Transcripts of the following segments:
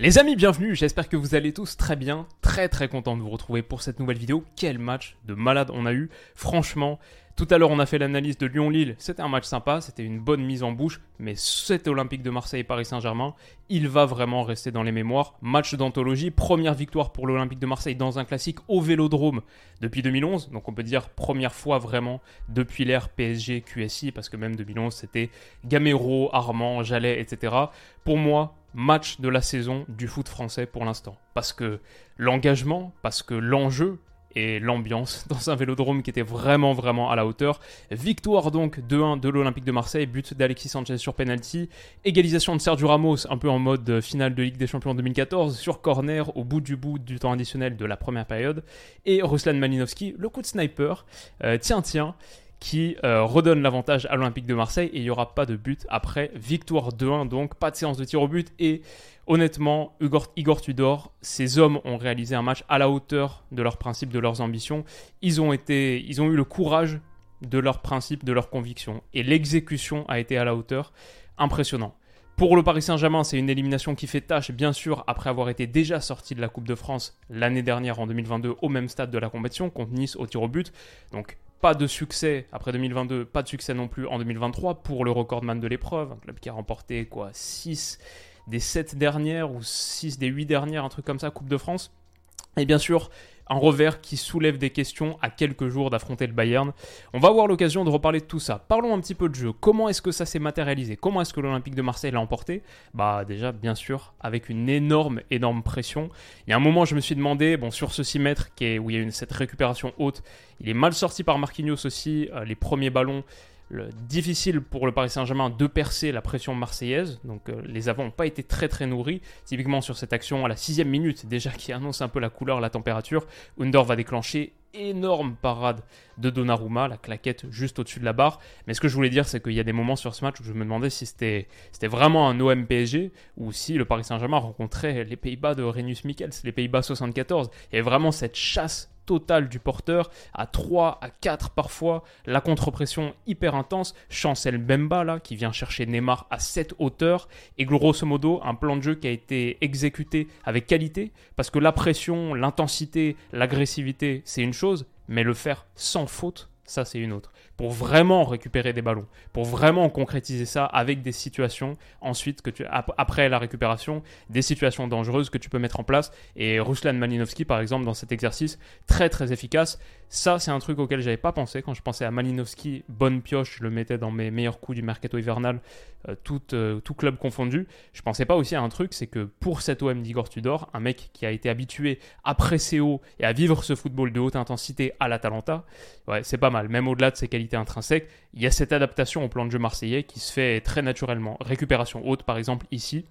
Les amis, bienvenue, j'espère que vous allez tous très bien, très très content de vous retrouver pour cette nouvelle vidéo. Quel match de malade on a eu, franchement. Tout à l'heure, on a fait l'analyse de Lyon-Lille. C'était un match sympa, c'était une bonne mise en bouche, mais cet Olympique de Marseille et Paris Saint-Germain, il va vraiment rester dans les mémoires. Match d'anthologie, première victoire pour l'Olympique de Marseille dans un classique au Vélodrome depuis 2011. Donc on peut dire première fois vraiment depuis l'ère PSG QSI, parce que même 2011, c'était Gamero, Armand, Jallet, etc. Pour moi, match de la saison du foot français pour l'instant. Parce que l'engagement, parce que l'enjeu, et l'ambiance dans un vélodrome qui était vraiment vraiment à la hauteur. Victoire donc 2-1 de l'Olympique de Marseille, but d'Alexis Sanchez sur penalty, égalisation de Sergio Ramos un peu en mode finale de Ligue des Champions 2014 sur corner au bout du bout du temps additionnel de la première période et Ruslan Malinowski, le coup de sniper. Euh, tiens tiens qui euh, redonne l'avantage à l'Olympique de Marseille et il n'y aura pas de but après. Victoire 2-1 donc, pas de séance de tir au but et honnêtement, Igor, Tudor, ces hommes ont réalisé un match à la hauteur de leurs principes, de leurs ambitions. Ils ont, été, ils ont eu le courage de leurs principes, de leurs convictions et l'exécution a été à la hauteur. Impressionnant. Pour le Paris Saint-Germain, c'est une élimination qui fait tâche, bien sûr, après avoir été déjà sorti de la Coupe de France l'année dernière en 2022 au même stade de la compétition, contre Nice au tir au but. Donc pas de succès après 2022, pas de succès non plus en 2023 pour le recordman de l'épreuve, un club qui a remporté quoi 6 des 7 dernières ou 6 des 8 dernières, un truc comme ça, Coupe de France. Et bien sûr, un revers qui soulève des questions à quelques jours d'affronter le Bayern. On va avoir l'occasion de reparler de tout ça. Parlons un petit peu de jeu. Comment est-ce que ça s'est matérialisé? Comment est-ce que l'Olympique de Marseille l'a emporté? Bah déjà, bien sûr, avec une énorme, énorme pression. Il y a un moment, je me suis demandé, bon, sur ce 6 mètres où il y a une, cette récupération haute, il est mal sorti par Marquinhos aussi, euh, les premiers ballons difficile pour le Paris Saint-Germain de percer la pression marseillaise. Donc euh, les avants n'ont pas été très très nourris. Typiquement sur cette action à la sixième minute, déjà qui annonce un peu la couleur, la température, Under va déclencher énorme parade de Donnarumma, la claquette juste au-dessus de la barre. Mais ce que je voulais dire, c'est qu'il y a des moments sur ce match où je me demandais si c'était vraiment un OM PSG ou si le Paris Saint-Germain rencontrait les Pays-Bas de Renus Michels, les Pays-Bas 74. Il y avait vraiment cette chasse du porteur, à 3, à 4 parfois, la contre-pression hyper intense, Chancel Bemba là, qui vient chercher Neymar à cette hauteur, et grosso modo un plan de jeu qui a été exécuté avec qualité, parce que la pression, l'intensité, l'agressivité, c'est une chose, mais le faire sans faute, ça c'est une autre pour vraiment récupérer des ballons, pour vraiment concrétiser ça avec des situations ensuite que tu après la récupération, des situations dangereuses que tu peux mettre en place et Ruslan Malinowski par exemple dans cet exercice très très efficace. Ça c'est un truc auquel j'avais pas pensé quand je pensais à Malinowski, bonne pioche, je le mettais dans mes meilleurs coups du mercato hivernal euh, tout, euh, tout club confondu. Je pensais pas aussi à un truc, c'est que pour cet OM d'Igor Tudor, un mec qui a été habitué à presser haut et à vivre ce football de haute intensité à l'Atalanta, ouais, c'est pas mal, même au-delà de ses qualités intrinsèque, il y a cette adaptation au plan de jeu marseillais qui se fait très naturellement. Récupération haute, par exemple, ici,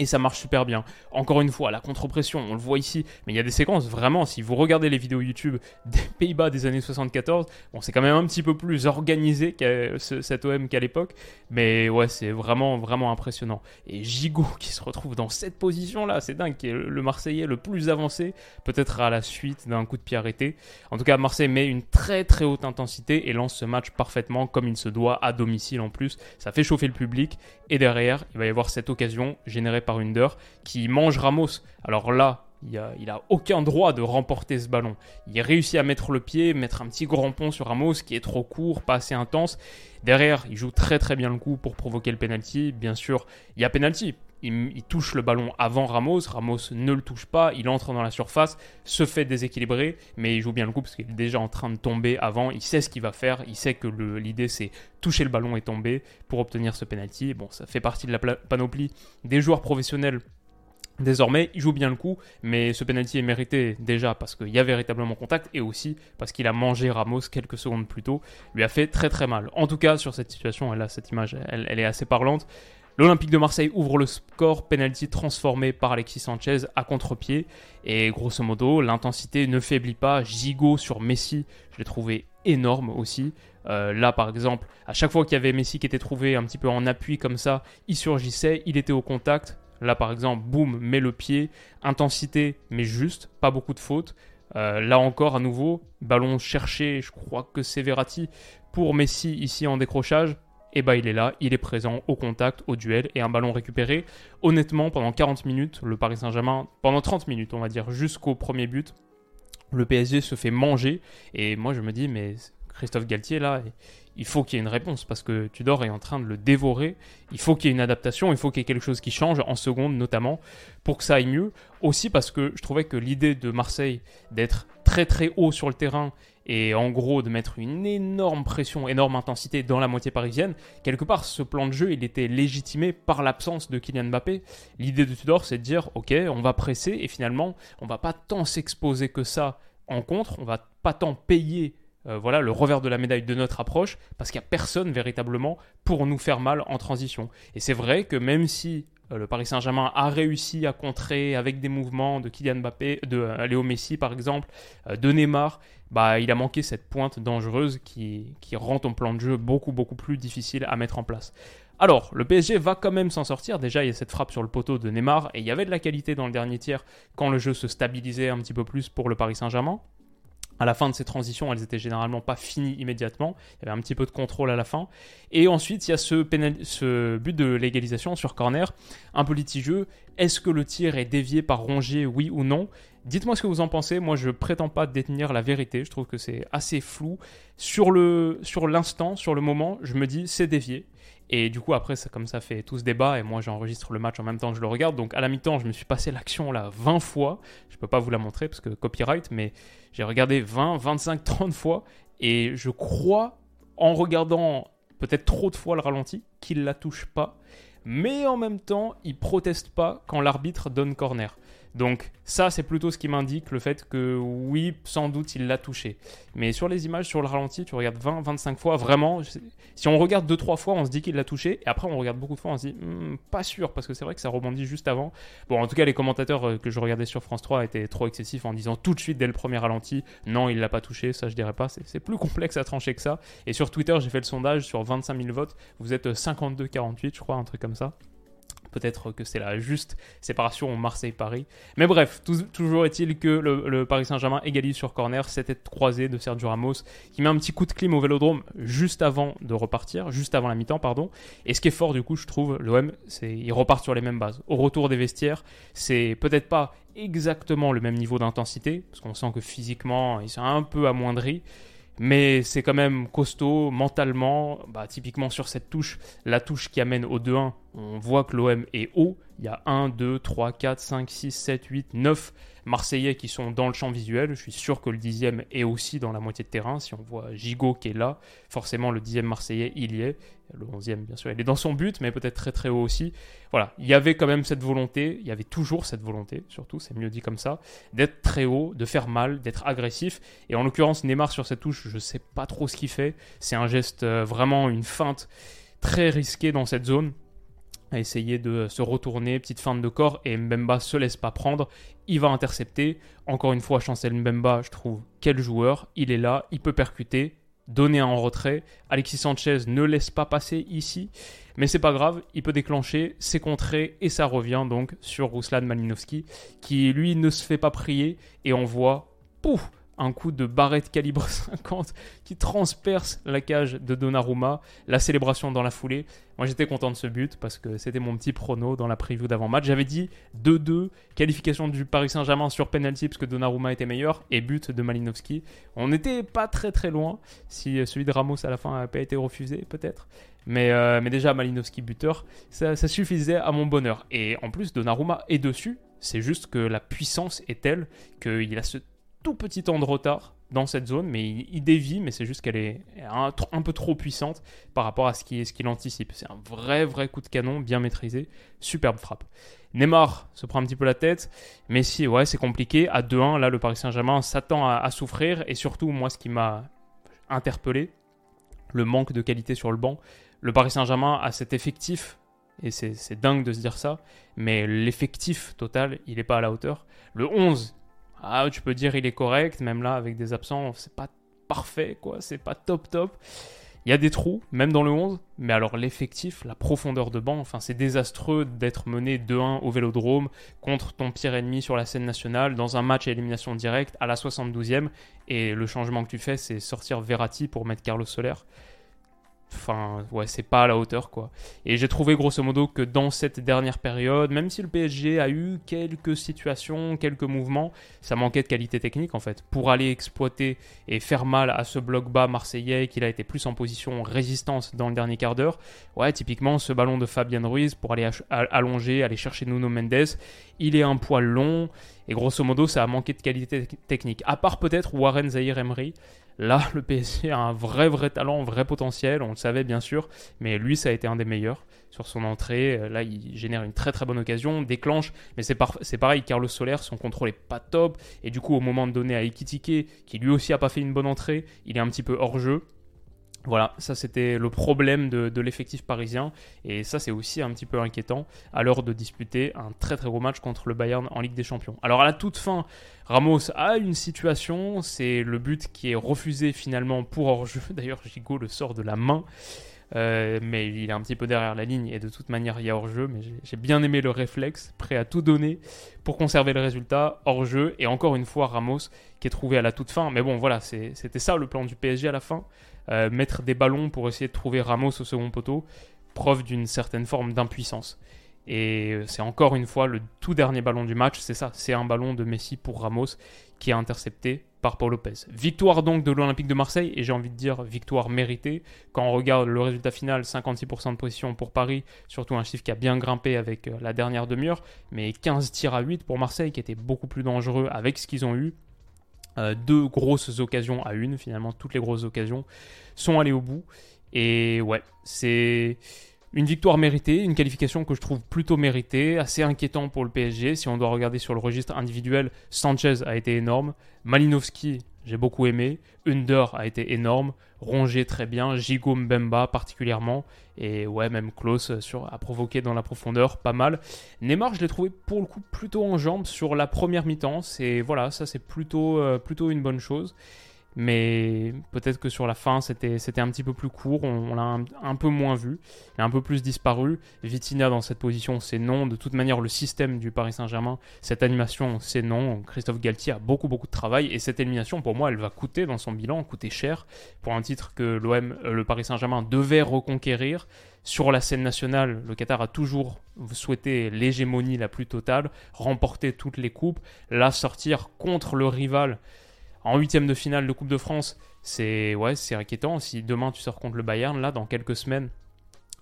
et ça marche super bien. Encore une fois, la contre-pression, on le voit ici, mais il y a des séquences vraiment, si vous regardez les vidéos YouTube des Pays-Bas des années 74, bon, c'est quand même un petit peu plus organisé qu'à cet OM qu'à l'époque, mais ouais, c'est vraiment, vraiment impressionnant. Et Gigot qui se retrouve dans cette position-là, c'est dingue, qui est le Marseillais le plus avancé, peut-être à la suite d'un coup de pied arrêté. En tout cas, Marseille met une très très haute intensité et lance ce match parfaitement comme il se doit à domicile en plus. Ça fait chauffer le public et derrière, il va y avoir cette occasion générée par par qui mange Ramos. Alors là, il a, aucun droit de remporter ce ballon. Il réussit à mettre le pied, mettre un petit grand pont sur Ramos qui est trop court, pas assez intense. Derrière, il joue très très bien le coup pour provoquer le penalty. Bien sûr, il y a penalty. Il, touche le ballon avant Ramos. Ramos ne le touche pas. Il entre dans la surface, se fait déséquilibrer, mais il joue bien le coup parce qu'il est déjà en train de tomber avant. Il sait ce qu'il va faire. Il sait que l'idée c'est toucher le ballon et tomber pour obtenir ce penalty. Bon, ça fait partie de la panoplie des joueurs professionnels Désormais, il joue bien le coup, mais ce penalty est mérité déjà parce qu'il y a véritablement contact et aussi parce qu'il a mangé Ramos quelques secondes plus tôt, lui a fait très très mal. En tout cas, sur cette situation, cette image, elle est assez parlante. L'Olympique de Marseille ouvre le score, penalty transformé par Alexis Sanchez à contre-pied. Et grosso modo, l'intensité ne faiblit pas. Gigot sur Messi, je l'ai trouvé énorme aussi. Euh, là, par exemple, à chaque fois qu'il y avait Messi qui était trouvé un petit peu en appui comme ça, il surgissait, il était au contact. Là, par exemple, boum, met le pied, intensité, mais juste, pas beaucoup de fautes. Euh, là encore, à nouveau, ballon cherché, je crois que c'est Verratti pour Messi ici en décrochage et eh bah ben, il est là, il est présent au contact, au duel et un ballon récupéré. Honnêtement, pendant 40 minutes, le Paris Saint-Germain, pendant 30 minutes, on va dire, jusqu'au premier but, le PSG se fait manger. Et moi, je me dis, mais Christophe Galtier, là, il faut qu'il y ait une réponse parce que Tudor est en train de le dévorer. Il faut qu'il y ait une adaptation, il faut qu'il y ait quelque chose qui change, en seconde notamment, pour que ça aille mieux. Aussi parce que je trouvais que l'idée de Marseille d'être très très haut sur le terrain et en gros de mettre une énorme pression, énorme intensité dans la moitié parisienne, quelque part ce plan de jeu il était légitimé par l'absence de Kylian Mbappé. L'idée de Tudor c'est de dire ok on va presser et finalement on va pas tant s'exposer que ça en contre, on va pas tant payer euh, voilà le revers de la médaille de notre approche parce qu'il n'y a personne véritablement pour nous faire mal en transition. Et c'est vrai que même si le Paris Saint-Germain a réussi à contrer avec des mouvements de Kylian Mbappé, de euh, Léo Messi par exemple, euh, de Neymar, bah, il a manqué cette pointe dangereuse qui, qui rend ton plan de jeu beaucoup beaucoup plus difficile à mettre en place. Alors, le PSG va quand même s'en sortir. Déjà, il y a cette frappe sur le poteau de Neymar et il y avait de la qualité dans le dernier tiers quand le jeu se stabilisait un petit peu plus pour le Paris Saint-Germain à la fin de ces transitions, elles étaient généralement pas finies immédiatement. Il y avait un petit peu de contrôle à la fin. Et ensuite, il y a ce, but de légalisation sur corner. Un peu litigieux. Est-ce que le tir est dévié par Rongier, oui ou non? Dites-moi ce que vous en pensez. Moi, je prétends pas détenir la vérité. Je trouve que c'est assez flou. Sur sur l'instant, sur le moment, je me dis c'est dévié. Et du coup, après, ça, comme ça fait tout ce débat, et moi j'enregistre le match en même temps que je le regarde. Donc à la mi-temps, je me suis passé l'action là 20 fois. Je peux pas vous la montrer parce que copyright, mais j'ai regardé 20, 25, 30 fois. Et je crois, en regardant peut-être trop de fois le ralenti, qu'il la touche pas. Mais en même temps, il proteste pas quand l'arbitre donne corner. Donc ça, c'est plutôt ce qui m'indique le fait que oui, sans doute, il l'a touché. Mais sur les images, sur le ralenti, tu regardes 20, 25 fois, vraiment, si on regarde 2-3 fois, on se dit qu'il l'a touché, et après on regarde beaucoup de fois, on se dit, hmm, pas sûr, parce que c'est vrai que ça rebondit juste avant. Bon, en tout cas, les commentateurs euh, que je regardais sur France 3 étaient trop excessifs en disant tout de suite dès le premier ralenti, non, il l'a pas touché, ça je dirais pas, c'est plus complexe à trancher que ça. Et sur Twitter, j'ai fait le sondage sur 25 000 votes, vous êtes 52-48, je crois, un truc comme ça. Peut-être que c'est la juste séparation Marseille-Paris. Mais bref, toujours est-il que le, Paris Saint-Germain égalise sur corner cette tête croisée de Sergio Ramos qui met un petit coup de clim au vélodrome juste avant de repartir, juste avant la mi-temps, pardon. Et ce qui est fort, du coup, je trouve, l'OM, c'est il repart sur les mêmes bases. Au retour des vestiaires, c'est peut-être pas exactement le même niveau d'intensité, parce qu'on sent que physiquement, il s'est un peu amoindri. Mais c'est quand même costaud mentalement. Bah, typiquement sur cette touche, la touche qui amène au 2-1, on voit que l'OM est haut. Il y a 1, 2, 3, 4, 5, 6, 7, 8, 9 Marseillais qui sont dans le champ visuel. Je suis sûr que le dixième est aussi dans la moitié de terrain. Si on voit Gigot qui est là, forcément le dixième Marseillais, il y est. Le onzième, bien sûr, il est dans son but, mais peut-être très très haut aussi. Voilà, il y avait quand même cette volonté, il y avait toujours cette volonté, surtout, c'est mieux dit comme ça, d'être très haut, de faire mal, d'être agressif. Et en l'occurrence, Neymar sur cette touche, je ne sais pas trop ce qu'il fait. C'est un geste, euh, vraiment une feinte très risquée dans cette zone à essayer de se retourner, petite feinte de corps, et Mbemba se laisse pas prendre, il va intercepter. Encore une fois, Chancel Mbemba, je trouve, quel joueur, il est là, il peut percuter, donner un retrait. Alexis Sanchez ne laisse pas passer ici, mais c'est pas grave, il peut déclencher, c'est contré, et ça revient donc sur Ruslan Malinowski, qui lui ne se fait pas prier, et on voit, pouf, un coup de barrette calibre 50 qui transperce la cage de Donnarumma, la célébration dans la foulée. Moi j'étais content de ce but parce que c'était mon petit prono dans la preview d'avant-match. J'avais dit 2-2, qualification du Paris Saint-Germain sur penalty parce que Donnarumma était meilleur et but de Malinowski. On n'était pas très très loin si celui de Ramos à la fin n'a pas été refusé peut-être. Mais, euh, mais déjà Malinowski buteur, ça, ça suffisait à mon bonheur. Et en plus Donnarumma est dessus, c'est juste que la puissance est telle qu'il a ce tout petit temps de retard dans cette zone, mais il, dévie, mais c'est juste qu'elle est un, peu trop puissante par rapport à ce qu'il anticipe. C'est un vrai, vrai coup de canon, bien maîtrisé, superbe frappe. Neymar se prend un petit peu la tête, mais si, ouais, c'est compliqué. À 2-1, là, le Paris Saint-Germain s'attend à, souffrir, et surtout, moi, ce qui m'a interpellé, le manque de qualité sur le banc. Le Paris Saint-Germain a cet effectif et c'est dingue de se dire ça, mais l'effectif total, il n'est pas à la hauteur. Le 11, ah, tu peux dire il est correct, même là, avec des absents, c'est pas parfait, quoi, c'est pas top top. Il y a des trous, même dans le 11, mais alors l'effectif, la profondeur de banc, enfin c'est désastreux d'être mené 2-1 au Vélodrome contre ton pire ennemi sur la scène nationale dans un match à élimination directe à la 72e et le changement que tu fais c'est sortir Verratti pour mettre Carlos Soler. Enfin, ouais, c'est pas à la hauteur, quoi. Et j'ai trouvé grosso modo que dans cette dernière période, même si le PSG a eu quelques situations, quelques mouvements, ça manquait de qualité technique, en fait. Pour aller exploiter et faire mal à ce bloc bas marseillais, qu'il a été plus en position résistance dans le dernier quart d'heure. Ouais, typiquement, ce ballon de Fabien Ruiz pour aller allonger, aller chercher Nuno Mendes, il est un poil long. Et grosso modo, ça a manqué de qualité technique. À part peut-être Warren Zahir Emery, Là, le PSG a un vrai, vrai talent, un vrai potentiel, on le savait bien sûr, mais lui, ça a été un des meilleurs sur son entrée. Euh, là, il génère une très très bonne occasion, déclenche, mais c'est, c'est pareil, Carlos Soler, son contrôle est pas top, et du coup, au moment de donner à Ekitike, qui lui aussi a pas fait une bonne entrée, il est un petit peu hors jeu. Voilà, ça c'était le problème de, l'effectif parisien et ça c'est aussi un petit peu inquiétant à l'heure de disputer un très très gros match contre le Bayern en Ligue des Champions. Alors à la toute fin, Ramos a une situation, c'est le but qui est refusé finalement pour hors-jeu. D'ailleurs, Gigot le sort de la main. Euh, mais il est un petit peu derrière la ligne et de toute manière il y a hors-jeu. Mais j'ai bien aimé le réflexe, prêt à tout donner pour conserver le résultat hors-jeu. Et encore une fois, Ramos qui est trouvé à la toute fin. Mais bon, voilà, c'était ça le plan du PSG à la fin. Euh, mettre des ballons pour essayer de trouver Ramos au second poteau, preuve d'une certaine forme d'impuissance. Et euh, c'est encore une fois le tout dernier ballon du match, c'est ça, c'est un ballon de Messi pour Ramos qui est intercepté par Paul Lopez. Victoire donc de l'Olympique de Marseille, et j'ai envie de dire victoire méritée. Quand on regarde le résultat final, 56% de position pour Paris, surtout un chiffre qui a bien grimpé avec euh, la dernière demi-heure, mais 15 tirs à 8 pour Marseille qui était beaucoup plus dangereux avec ce qu'ils ont eu. Euh, deux grosses occasions à une, finalement toutes les grosses occasions sont allées au bout. Et ouais, c'est une victoire méritée, une qualification que je trouve plutôt méritée, assez inquiétant pour le PSG. Si on doit regarder sur le registre individuel, Sanchez a été énorme, Malinowski, j'ai beaucoup aimé, Under a été énorme, Rongier très bien, Gigo Mbemba particulièrement, et ouais, même Klaus sur, a provoqué dans la profondeur pas mal. Neymar, je l'ai trouvé pour le coup plutôt en jambes sur la première mi-temps, c'est voilà, ça c'est plutôt, euh, plutôt une bonne chose mais peut-être que sur la fin c'était un petit peu plus court, on, l'a un, peu moins vu, il a un peu plus disparu. Vitina dans cette position c'est non, de toute manière le système du Paris Saint-Germain, cette animation c'est non, Christophe Galtier a beaucoup beaucoup de travail et cette élimination pour moi elle va coûter dans son bilan, coûter cher pour un titre que l'OM, euh, le Paris Saint-Germain devait reconquérir. Sur la scène nationale, le Qatar a toujours souhaité l'hégémonie la plus totale, remporter toutes les coupes, là sortir contre le rival en huitième de finale de Coupe de France, c'est ouais, c'est inquiétant. Si demain tu sors contre le Bayern, là, dans quelques semaines,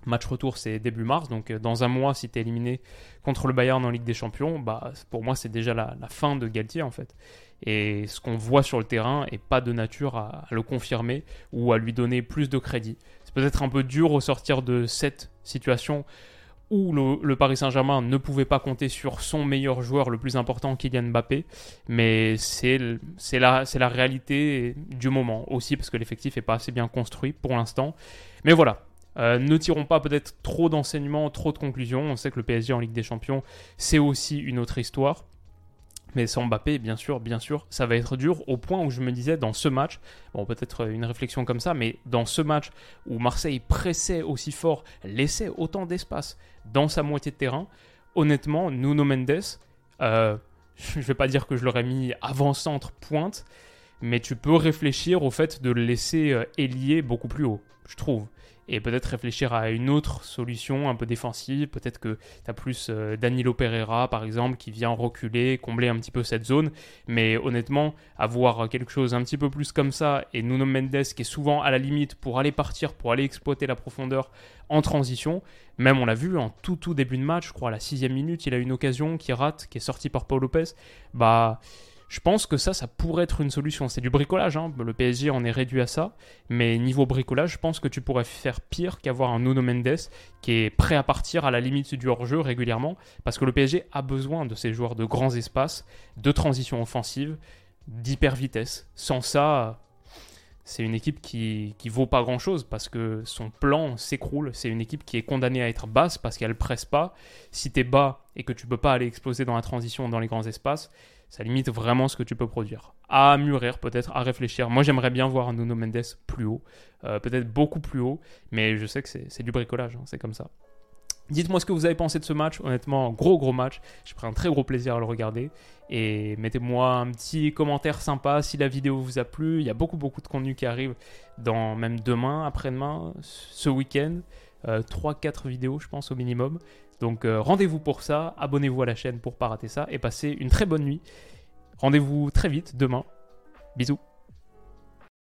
match retour c'est début mars, donc euh, dans un mois, si tu es éliminé contre le Bayern en Ligue des Champions, bah, pour moi c'est déjà la, fin de Galtier en fait. Et ce qu'on voit sur le terrain est pas de nature à, le confirmer ou à lui donner plus de crédit. C'est peut-être un peu dur au sortir de cette situation où le, Paris Saint-Germain ne pouvait pas compter sur son meilleur joueur le plus important, Kylian Mbappé. Mais c'est la, la réalité du moment aussi, parce que l'effectif n'est pas assez bien construit pour l'instant. Mais voilà, euh, ne tirons pas peut-être trop d'enseignements, trop de conclusions. On sait que le PSG en Ligue des Champions, c'est aussi une autre histoire. Mais sans Mbappé, bien sûr, bien sûr, ça va être dur au point où je me disais dans ce match, bon peut-être une réflexion comme ça, mais dans ce match où Marseille pressait aussi fort, laissait autant d'espace dans sa moitié de terrain, honnêtement, Nuno Mendes, euh, je ne vais pas dire que je l'aurais mis avant-centre pointe, mais tu peux réfléchir au fait de le laisser euh, ailier beaucoup plus haut, je trouve et peut-être réfléchir à une autre solution un peu défensive. Peut-être que tu as plus euh, Danilo Pereira, par exemple, qui vient reculer, combler un petit peu cette zone. Mais honnêtement, avoir quelque chose un petit peu plus comme ça, et Nuno Mendes qui est souvent à la limite pour aller partir, pour aller exploiter la profondeur en transition, même on l'a vu en tout tout début de match, je crois à la sixième minute, il a une occasion qui rate, qui est sortie par Paul Lopez. Bah je pense que ça, ça pourrait être une solution. C'est du bricolage, hein. le PSG en est réduit à ça, mais niveau bricolage, je pense que tu pourrais faire pire qu'avoir un Nuno Mendes qui est prêt à partir à la limite du hors-jeu régulièrement, parce que le PSG a besoin de ces joueurs de grands espaces, de transition offensive, d'hyper vitesse. Sans ça, c'est une équipe qui, qui vaut pas grand chose parce que son plan s'écroule. C'est une équipe qui est condamnée à être basse parce qu'elle presse pas. Si tu es bas et que tu peux pas aller exploser dans la transition dans les grands espaces, ça limite vraiment ce que tu peux produire. À mûrir peut-être, à réfléchir. Moi j'aimerais bien voir un Nuno Mendes plus haut, euh, peut-être beaucoup plus haut, mais je sais que c'est du bricolage, hein, c'est comme ça. Dites-moi ce que vous avez pensé de ce match. Honnêtement, gros gros match. J'ai pris un très gros plaisir à le regarder. Et mettez-moi un petit commentaire sympa si la vidéo vous a plu. Il y a beaucoup beaucoup de contenu qui arrive dans même demain, après-demain, ce week-end. 3-4 euh, vidéos, je pense, au minimum. Donc euh, rendez-vous pour ça. Abonnez-vous à la chaîne pour pas rater ça. Et passez une très bonne nuit. Rendez-vous très vite demain. Bisous.